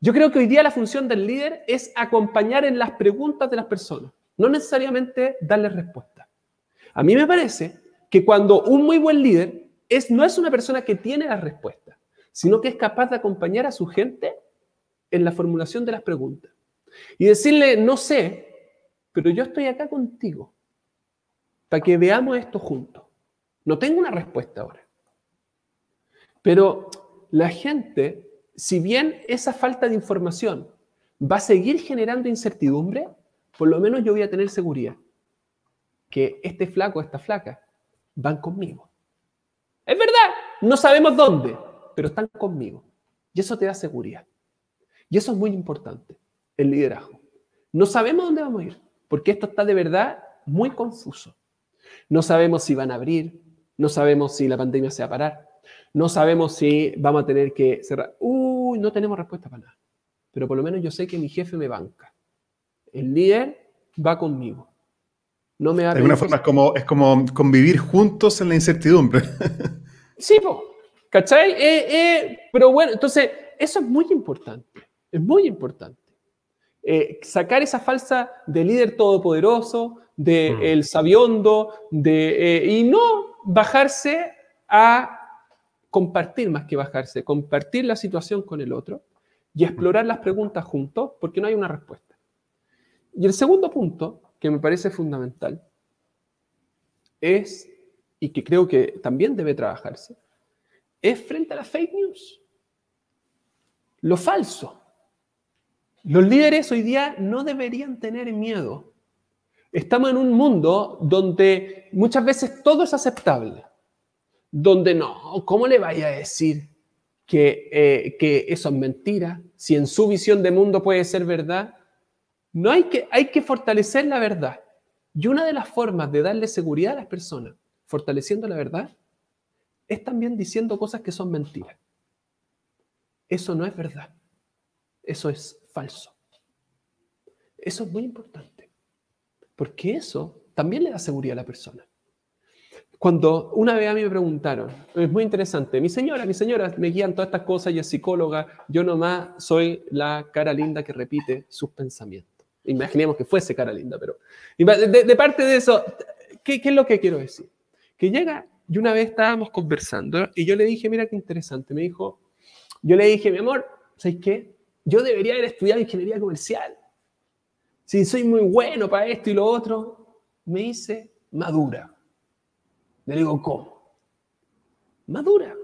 Yo creo que hoy día la función del líder es acompañar en las preguntas de las personas, no necesariamente darles respuesta. A mí me parece que cuando un muy buen líder es, no es una persona que tiene las respuestas, sino que es capaz de acompañar a su gente en la formulación de las preguntas. Y decirle, no sé, pero yo estoy acá contigo para que veamos esto juntos. No tengo una respuesta ahora. Pero la gente, si bien esa falta de información va a seguir generando incertidumbre, por lo menos yo voy a tener seguridad que este flaco, esta flaca, van conmigo. Es verdad, no sabemos dónde, pero están conmigo. Y eso te da seguridad. Y eso es muy importante, el liderazgo. No sabemos dónde vamos a ir, porque esto está de verdad muy confuso. No sabemos si van a abrir, no sabemos si la pandemia se va a parar, no sabemos si vamos a tener que cerrar. Uy, no tenemos respuesta para nada. Pero por lo menos yo sé que mi jefe me banca. El líder va conmigo. No me De alguna forma es como, es como convivir juntos en la incertidumbre. Sí, ¿cachai? Eh, eh, pero bueno, entonces, eso es muy importante. Es muy importante. Eh, sacar esa falsa de líder todopoderoso, de mm. el sabiondo, de, y no bajarse a compartir más que bajarse, compartir la situación con el otro y explorar las preguntas juntos porque no hay una respuesta. Y el segundo punto, que me parece fundamental, es, y que creo que también debe trabajarse, es frente a las fake news. Lo falso. Los líderes hoy día no deberían tener miedo. Estamos en un mundo donde muchas veces todo es aceptable. Donde no, ¿cómo le vaya a decir que, eh, que eso es mentira? Si en su visión de mundo puede ser verdad. No hay que, hay que fortalecer la verdad. Y una de las formas de darle seguridad a las personas, fortaleciendo la verdad, es también diciendo cosas que son mentiras. Eso no es verdad. Eso es falso. Eso es muy importante. Porque eso también le da seguridad a la persona. Cuando una vez a mí me preguntaron, es muy interesante, mi señora, mi señora, me guían todas estas cosas y es psicóloga, yo nomás soy la cara linda que repite sus pensamientos. Imaginemos que fuese cara linda, pero de, parte de eso, ¿qué, es lo que quiero decir? Que llega, y una vez estábamos conversando y yo le dije, mira qué interesante, me dijo, yo le dije, mi amor, ¿sabes qué? Yo debería haber estudiado ingeniería comercial. Si soy muy bueno para esto y lo otro, me dice, madura. Le digo, ¿cómo? Madura.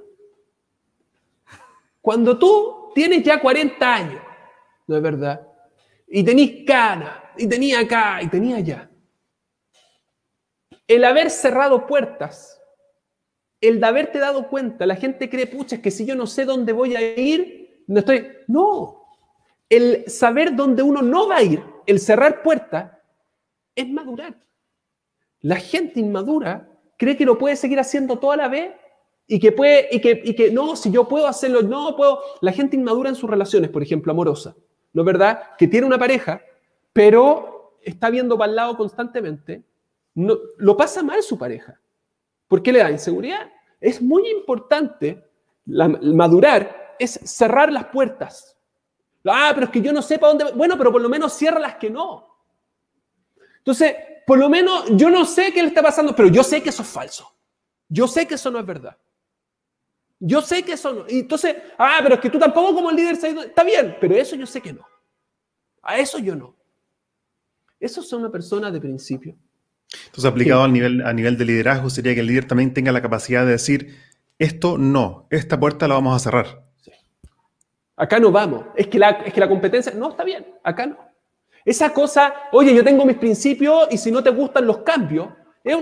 Cuando tú tienes ya 40 años, ¿no es verdad? y tenéis cana, y tenía acá, y tenía allá. El haber cerrado puertas, el de haberte dado cuenta, la gente cree, pucha, es que si yo no sé dónde voy a ir, no estoy. No. El saber dónde uno no va a ir, el cerrar puertas, es madurar. La gente inmadura cree que lo puede seguir haciendo toda la vez y que puede, y que, y que no, si yo puedo hacerlo, no puedo. La gente inmadura en sus relaciones, por ejemplo, amorosas. ¿no es verdad? Que tiene una pareja, pero está viendo para el lado constantemente, no, lo pasa mal su pareja. ¿Por qué le da inseguridad? Es muy importante madurar, es cerrar las puertas. Ah, pero es que yo no sé para dónde. Bueno, pero por lo menos cierra las que no. Entonces, por lo menos yo no sé qué le está pasando, pero yo sé que eso es falso. Yo sé que eso no es verdad. Yo sé que eso no. Entonces, ah, pero es que tú tampoco como líder Está bien, pero eso yo sé que no. A eso yo no. Eso es una persona de principio. Entonces, aplicado a, nivel, a nivel de liderazgo, sería que el líder también tenga la capacidad de decir, esto no, esta puerta la vamos a cerrar. Acá no vamos. Es que, la, es que la competencia, no, está bien, acá no. Esa cosa, oye, yo tengo mis principios y si no te gustan los cambios, es,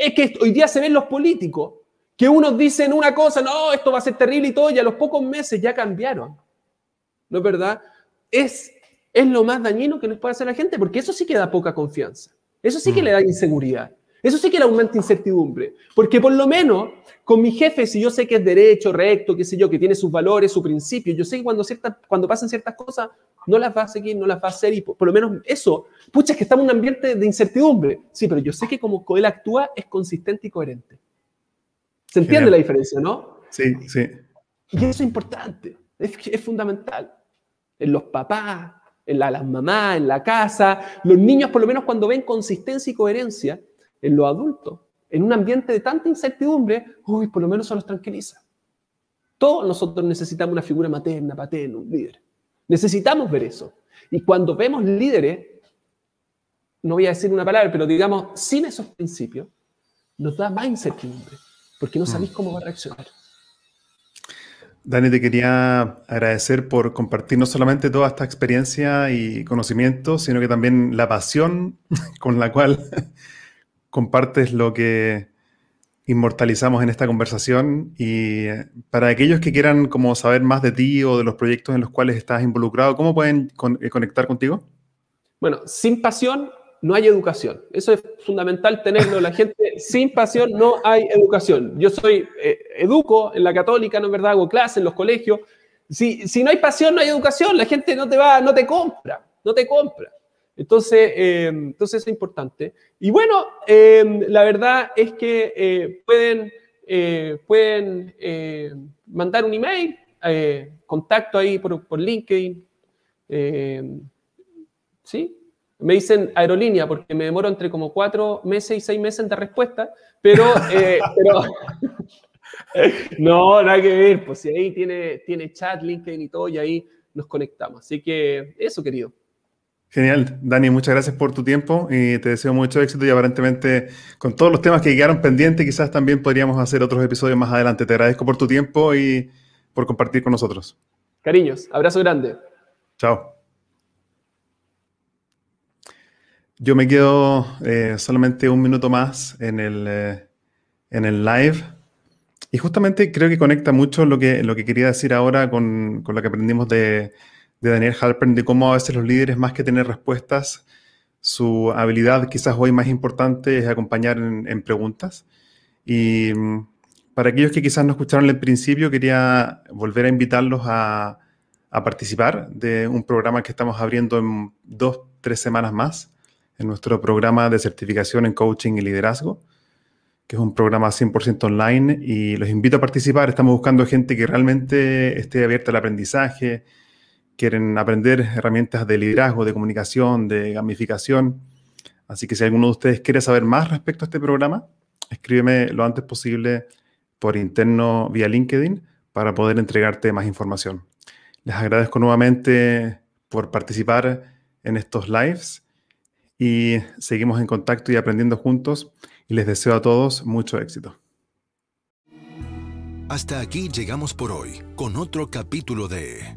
es que hoy día se ven los políticos que unos dicen una cosa, no, esto va a ser terrible y todo, y a los pocos meses ya cambiaron. ¿No es verdad? Es, es lo más dañino que les puede hacer la gente, porque eso sí que da poca confianza. Eso sí que le da inseguridad. Eso sí que le aumenta incertidumbre. Porque por lo menos con mi jefe, si yo sé que es derecho, recto, qué sé yo, que tiene sus valores, sus principios, yo sé que cuando, ciertas, cuando pasan ciertas cosas, no las va a seguir, no las va a hacer, y por, lo menos eso, pucha, es que estamos en un ambiente de incertidumbre. Sí, pero yo sé que como él actúa es consistente y coherente. ¿Se entiende la diferencia, no? Sí, sí. Y eso es importante, es, fundamental. En los papás, en las mamás, en la casa, los niños por lo menos cuando ven consistencia y coherencia, en los adultos, en un ambiente de tanta incertidumbre, uy, por lo menos eso los tranquiliza. Todos nosotros necesitamos una figura materna, paterna, un líder. Necesitamos ver eso. Y cuando vemos líderes, no voy a decir una palabra, pero digamos, sin esos principios, nos da más incertidumbre porque no mm. sabéis cómo va a reaccionar. Dani, te quería agradecer por compartir no solamente toda esta experiencia y conocimiento, sino que también la pasión con la cual compartes lo que, inmortalizamos en esta conversación. Y eh, para aquellos que quieran como saber más de ti o de los proyectos en los cuales estás involucrado, ¿cómo pueden eh, conectar contigo? Bueno, sin pasión no hay educación. Eso es fundamental tenerlo. La gente sin pasión no hay educación. Yo soy eh, educo en la católica, ¿no es verdad? Hago clases en los colegios. Si, si no hay pasión, no hay educación. La gente no te va, no te compra, no te compra. Entonces, eh, entonces es importante. Y bueno, eh, la verdad es que pueden, pueden mandar un email, contacto ahí por, por LinkedIn. ¿Sí? Me dicen aerolínea porque me demoro entre como cuatro meses y seis meses de respuesta, pero, eh, no, nada que ver, pues si ahí tiene, tiene chat, LinkedIn y todo, y ahí nos conectamos. Así que eso, querido. Genial, Dani, muchas gracias por tu tiempo y te deseo mucho éxito y aparentemente con todos los temas que quedaron pendientes quizás también podríamos hacer otros episodios más adelante. Te agradezco por tu tiempo y por compartir con nosotros. Cariños, abrazo grande. Chao. Yo me quedo eh, solamente un minuto más en el, eh, en el live. Y justamente creo que conecta mucho lo que, lo que quería decir ahora con, con lo que aprendimos de, de, Daniel Halpern, de cómo a veces los líderes, más que tener respuestas, su habilidad quizás hoy más importante es acompañar en, preguntas. Y mm, para aquellos que quizás no escucharon el principio, quería volver a invitarlos a, a participar de un programa que estamos abriendo en dos, tres semanas más en nuestro programa de certificación en coaching y liderazgo, que es un programa 100% online y los invito a participar. Estamos buscando gente que realmente esté abierta al aprendizaje, quieren aprender herramientas de liderazgo, de comunicación, de gamificación. Así que si alguno de ustedes quiere saber más respecto a este programa, escríbeme lo antes posible por interno vía LinkedIn para poder entregarte más información. Les agradezco nuevamente por participar en estos lives y seguimos en contacto y aprendiendo juntos y les deseo a todos mucho éxito. Hasta aquí llegamos por hoy con otro capítulo de